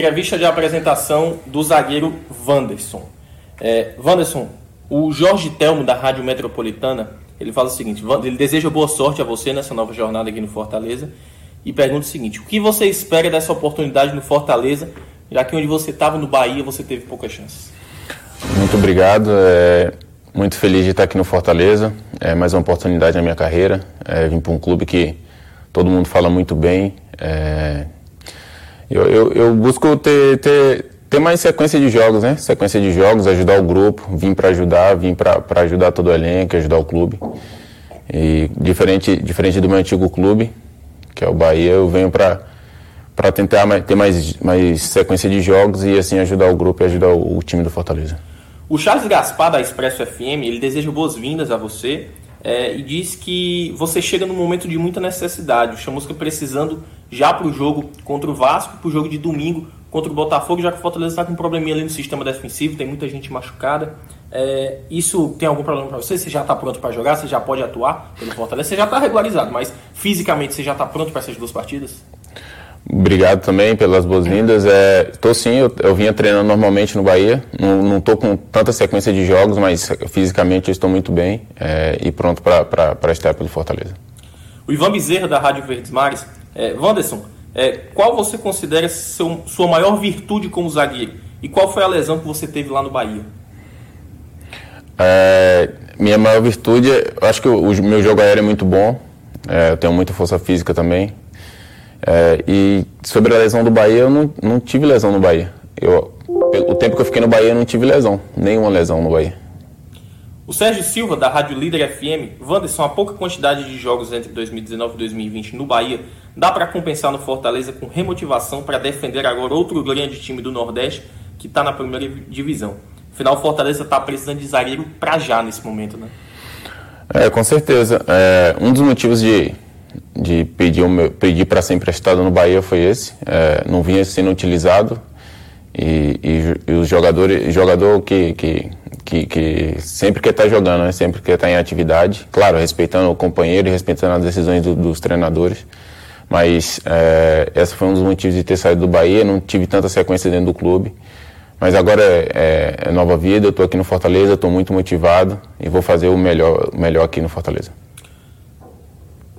Entrevista de apresentação do zagueiro Wanderson. É, Wanderson, o Jorge Telmo da Rádio Metropolitana, ele fala o seguinte, ele deseja boa sorte a você nessa nova jornada aqui no Fortaleza e pergunta o seguinte, o que você espera dessa oportunidade no Fortaleza, já que onde você estava no Bahia você teve poucas chances? Muito obrigado, é, muito feliz de estar aqui no Fortaleza, é mais uma oportunidade na minha carreira, é, vim para um clube que todo mundo fala muito bem, é, eu, eu, eu busco ter, ter, ter mais sequência de jogos, né? Sequência de jogos, ajudar o grupo, vim para ajudar, vim para ajudar todo o elenco, ajudar o clube. E diferente, diferente do meu antigo clube, que é o Bahia, eu venho para para tentar ter mais, mais sequência de jogos e assim ajudar o grupo e ajudar o, o time do Fortaleza. O Charles Gaspar da Expresso FM, ele deseja boas-vindas a você é, e diz que você chega num momento de muita necessidade. O Chamusca precisando já para o jogo contra o Vasco, para o jogo de domingo contra o Botafogo, já que o Fortaleza está com um probleminha ali no sistema defensivo, tem muita gente machucada. É, isso tem algum problema para você? Você já está pronto para jogar? Você já pode atuar pelo Fortaleza? Você já está regularizado, mas fisicamente você já está pronto para essas duas partidas? Obrigado também pelas boas-vindas. Estou é, sim, eu, eu vinha treinando normalmente no Bahia. Não estou com tanta sequência de jogos, mas fisicamente eu estou muito bem é, e pronto para estar pelo Fortaleza. O Ivan Bezerra, da Rádio Verdes Mares, é, Wanderson, é, qual você considera seu, sua maior virtude como zagueiro? E qual foi a lesão que você teve lá no Bahia? É, minha maior virtude, acho que o, o meu jogo aéreo é muito bom. É, eu tenho muita força física também. É, e sobre a lesão do Bahia, eu não, não tive lesão no Bahia. Eu, o tempo que eu fiquei no Bahia, eu não tive lesão, nenhuma lesão no Bahia. O Sérgio Silva, da Rádio Líder FM, Wanderson, a pouca quantidade de jogos entre 2019 e 2020 no Bahia dá para compensar no Fortaleza com remotivação para defender agora outro grande time do Nordeste que está na primeira divisão. Afinal, o Fortaleza está precisando de zagueiro para já nesse momento, né? É, com certeza. É, um dos motivos de, de pedir, pedir para ser emprestado no Bahia foi esse. É, não vinha sendo utilizado e, e, e os jogadores, jogador que, que que, que sempre quer estar tá jogando, né? sempre quer estar tá em atividade. Claro, respeitando o companheiro e respeitando as decisões do, dos treinadores. Mas é, esse foi um dos motivos de ter saído do Bahia. Não tive tanta sequência dentro do clube. Mas agora é, é, nova vida. Eu estou aqui no Fortaleza, estou muito motivado e vou fazer o melhor, o melhor aqui no Fortaleza.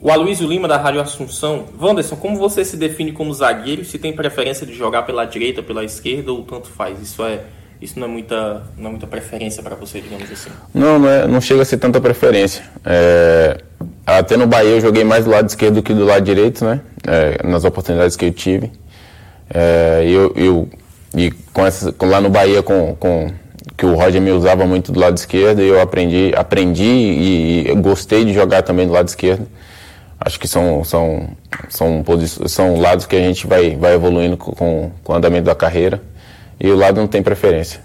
O Aloysio Lima, da Rádio Assunção. Wanderson, como você se define como zagueiro? Se tem preferência de jogar pela direita, pela esquerda ou tanto faz? Isso é isso não é muita, não é muita preferência para você, digamos assim? Não, não, é, não chega a ser tanta preferência. É, até no Bahia eu joguei mais do lado esquerdo do que do lado direito, né? É, nas oportunidades que eu tive. É, eu, eu, e com lá no Bahia, com, com, que o Roger me usava muito do lado esquerdo, eu aprendi, aprendi e, e gostei de jogar também do lado esquerdo. Acho que são, são, são, são lados que a gente vai, vai evoluindo com, com o andamento da carreira e o lado não tem preferência.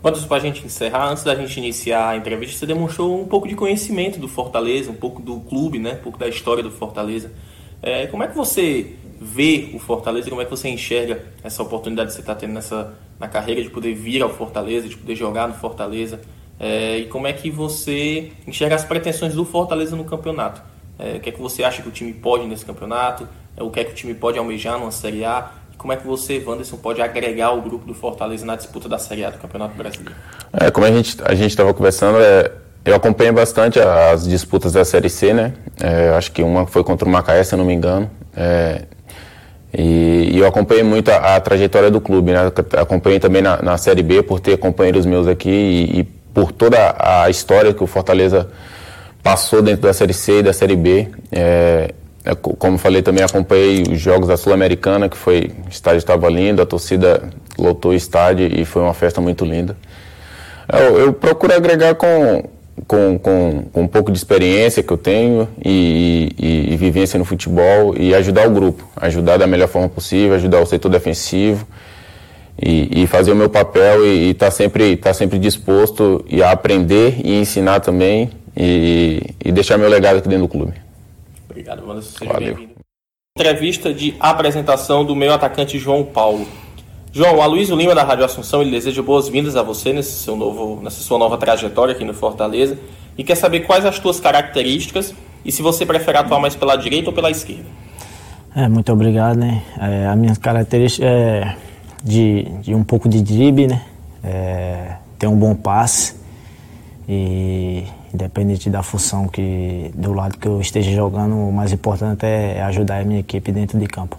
Quanto para a gente encerrar, antes da gente iniciar a entrevista, você demonstrou um pouco de conhecimento do Fortaleza, um pouco do clube, né? um pouco da história do Fortaleza. É, como é que você vê o Fortaleza como é que você enxerga essa oportunidade que você está tendo nessa, na carreira de poder vir ao Fortaleza, de poder jogar no Fortaleza? É, e como é que você enxerga as pretensões do Fortaleza no campeonato? É, o que é que você acha que o time pode nesse campeonato? É, o que é que o time pode almejar numa Série A? Como é que você, Wanderson, pode agregar o grupo do Fortaleza na disputa da Série A do Campeonato Brasileiro? É, como a gente a estava conversando, é, eu acompanho bastante as disputas da Série C, né? É, acho que uma foi contra o Macaé, se não me engano. É, e, e, eu acompanhei muito a, a, trajetória do clube, né? Acompanhei também na, na Série B por ter companheiros meus aqui e, e por toda a história que o Fortaleza passou dentro da Série C e da Série B. É, como falei, também acompanhei os jogos da Sul-Americana, que foi, o estádio estava lindo, a torcida lotou o estádio e foi uma festa muito linda. Eu, eu procuro agregar com, com, com, com, um pouco de experiência que eu tenho e, e, e, vivência no futebol e ajudar o grupo, ajudar da melhor forma possível, ajudar o setor defensivo e, e fazer o meu papel e estar tá sempre, tá sempre disposto a aprender e ensinar também e deixar meu legado aqui dentro do clube. Obrigado, mano. Seja bem-vindo. Entrevista de apresentação do meu atacante João Paulo. João, a Luiz Lima da Rádio Assunção, ele deseja boas-vindas a você nesse seu novo, nessa sua nova trajetória aqui no Fortaleza e quer saber quais as tuas características e se você prefere atuar mais pela direita ou pela esquerda. É, muito obrigado, né? É, a minha característica é de, de um pouco de drible, né? É, ter um bom passe e independente da função que do lado que eu esteja jogando, o mais importante é ajudar a minha equipe dentro de campo.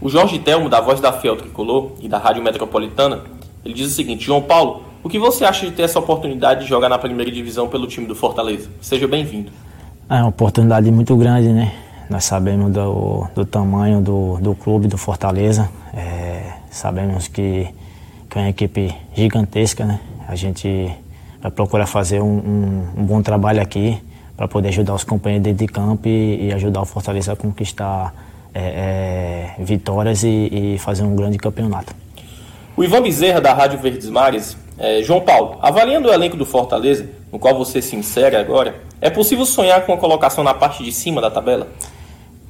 O Jorge Telmo, da Voz da Fiel Tricolor e da Rádio Metropolitana, ele diz o seguinte: João Paulo, o que você acha de ter essa oportunidade de jogar na primeira divisão pelo time do Fortaleza? Seja bem-vindo. É uma oportunidade muito grande, né? Nós sabemos do, do tamanho do, do clube do Fortaleza, é, sabemos que, que é uma equipe gigantesca, né? A gente vai procurar fazer um, um, um bom trabalho aqui para poder ajudar os companheiros dentro de campo e, e ajudar o Fortaleza a conquistar é, é, vitórias e, e, fazer um grande campeonato. O Ivan Bezerra, da Rádio Verdes Mares, é, João Paulo, avaliando o elenco do Fortaleza, no qual você se insere agora, é possível sonhar com a colocação na parte de cima da tabela?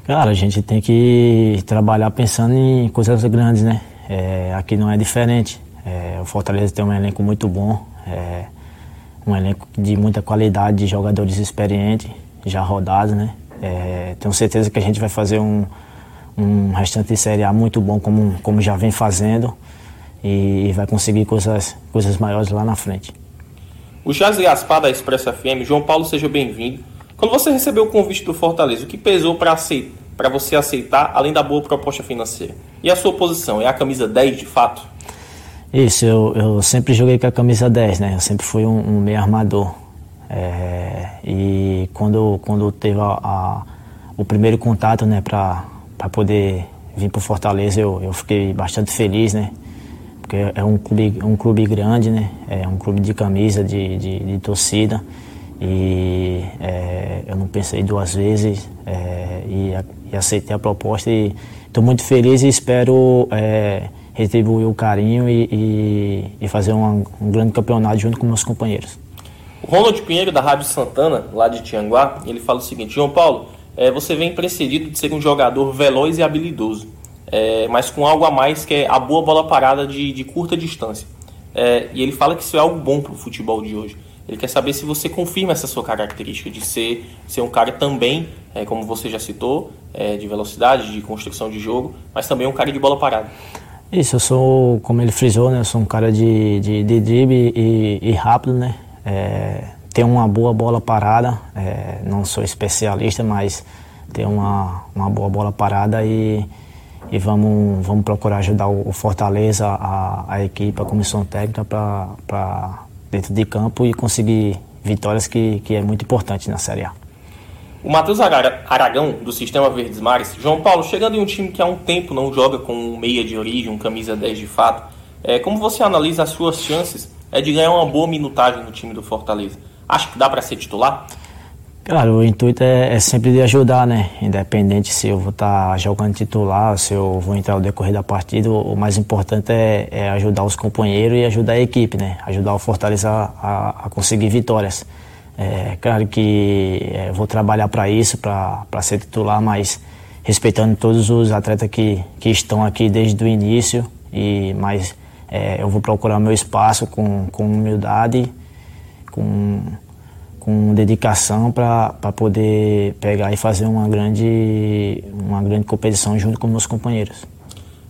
Cara, a gente tem que trabalhar pensando em coisas grandes, né? É, aqui não é diferente. É, o Fortaleza tem um elenco muito bom, é, um elenco de muita qualidade, de jogadores experientes, já rodados, né? É, tenho certeza que a gente vai fazer um, um restante de Série A muito bom, como, como já vem fazendo, e, e vai conseguir coisas, coisas maiores lá na frente. O Charles Gaspar da Expresso FM, João Paulo, seja bem-vindo. Quando você recebeu o convite do Fortaleza, o que pesou para você aceitar, além da boa proposta financeira? E a sua posição, é a camisa 10 de fato? Isso, eu, eu sempre joguei com a camisa 10, né? Eu sempre fui um, um meio armador. É, e quando, quando teve a, a, o primeiro contato, né, para poder vir para Fortaleza, eu, eu fiquei bastante feliz, né? porque é um clube, um clube grande, né? É um clube de camisa, de, de, de torcida. E é, eu não pensei duas vezes é, e, e, aceitei a proposta e estou muito feliz e espero é, retribuir o carinho e, e, e fazer um, um, grande campeonato junto com meus companheiros. O Ronald Pinheiro, da Rádio Santana, lá de Tianguá, ele fala o seguinte, João Paulo, é, você vem precedido de ser um jogador veloz e habilidoso é, mas com algo a mais que é a boa bola parada de, de curta distância. É, e ele fala que isso é algo bom para o futebol de hoje. Ele quer saber se você confirma essa sua característica de ser, ser um cara também, é, como você já citou, é, de velocidade, de construção de jogo, mas também um cara de bola parada. Isso, eu sou, como ele frisou, né, eu sou um cara de, de, de drible e, e rápido, né? É, tenho uma boa bola parada, é, não sou especialista, mas tenho uma, uma boa bola parada e e vamos, vamos procurar ajudar o, Fortaleza, a, a equipe, a comissão técnica para dentro de campo e conseguir vitórias que, que é muito importante na Série A. O Matheus Aragão, do Sistema Verdes Mares, João Paulo, chegando em um time que há um tempo não joga com um meia de origem, camisa 10 de fato, é, como você analisa as suas chances é, de ganhar uma boa minutagem no time do Fortaleza? Acha que dá para ser titular? Claro, o intuito é, é, sempre de ajudar, né? Independente se eu vou estar tá jogando titular, se eu vou entrar no decorrer da partida, o mais importante é, é, ajudar os companheiros e ajudar a equipe, né? Ajudar o Fortaleza a, a conseguir vitórias. É claro que é, vou trabalhar para isso, para ser titular, mas respeitando todos os atletas que, que estão aqui desde o início. E, mas é, eu vou procurar meu espaço com, com humildade, com com dedicação para poder pegar e fazer uma grande, uma grande competição junto com meus companheiros.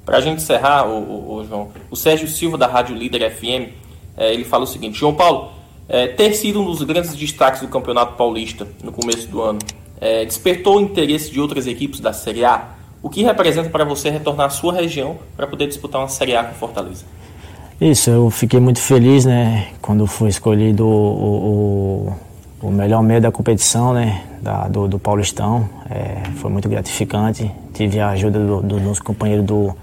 Para a gente encerrar, o, o, o, João, o Sérgio Silva da Rádio Líder FM, é, ele fala o seguinte, João Paulo, é, ter sido um dos grandes destaques do Campeonato Paulista no começo do ano, é, despertou o interesse de outras equipes da Série A? O que representa para você retornar à sua região para poder disputar uma Série A com Fortaleza? Isso, eu fiquei muito feliz, né, quando foi escolhido o, o o melhor meio da competição, né, da, do, do Paulistão. É, foi muito gratificante. Tive a ajuda do, do nosso companheiro do,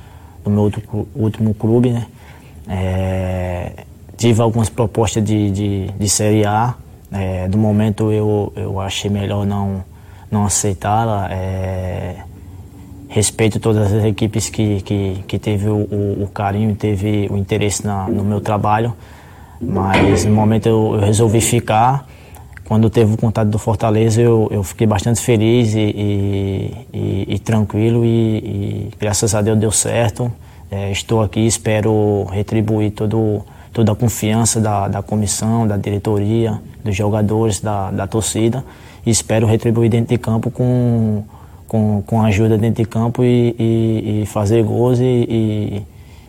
do meu outro, último clube, né. É, tive algumas propostas de, de, de Série A. É, do momento eu, eu achei melhor não, não aceitá-la. É, respeito todas as equipes que, que, que teve o, o, o carinho, teve o interesse na, no meu trabalho. Mas no momento eu, eu resolvi ficar quando teve o contato do Fortaleza, eu, eu fiquei bastante feliz e, e, e, e tranquilo e, graças a Deus deu certo. É, estou aqui, espero retribuir todo, toda a confiança da, da comissão, da diretoria, dos jogadores, da, da torcida e espero retribuir dentro de campo com, com, com ajuda dentro de campo e, e, e fazer gols e,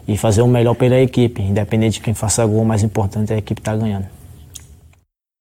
e fazer o melhor pela equipe. Independente de quem faça gol, o mais importante é a equipe estar tá ganhando.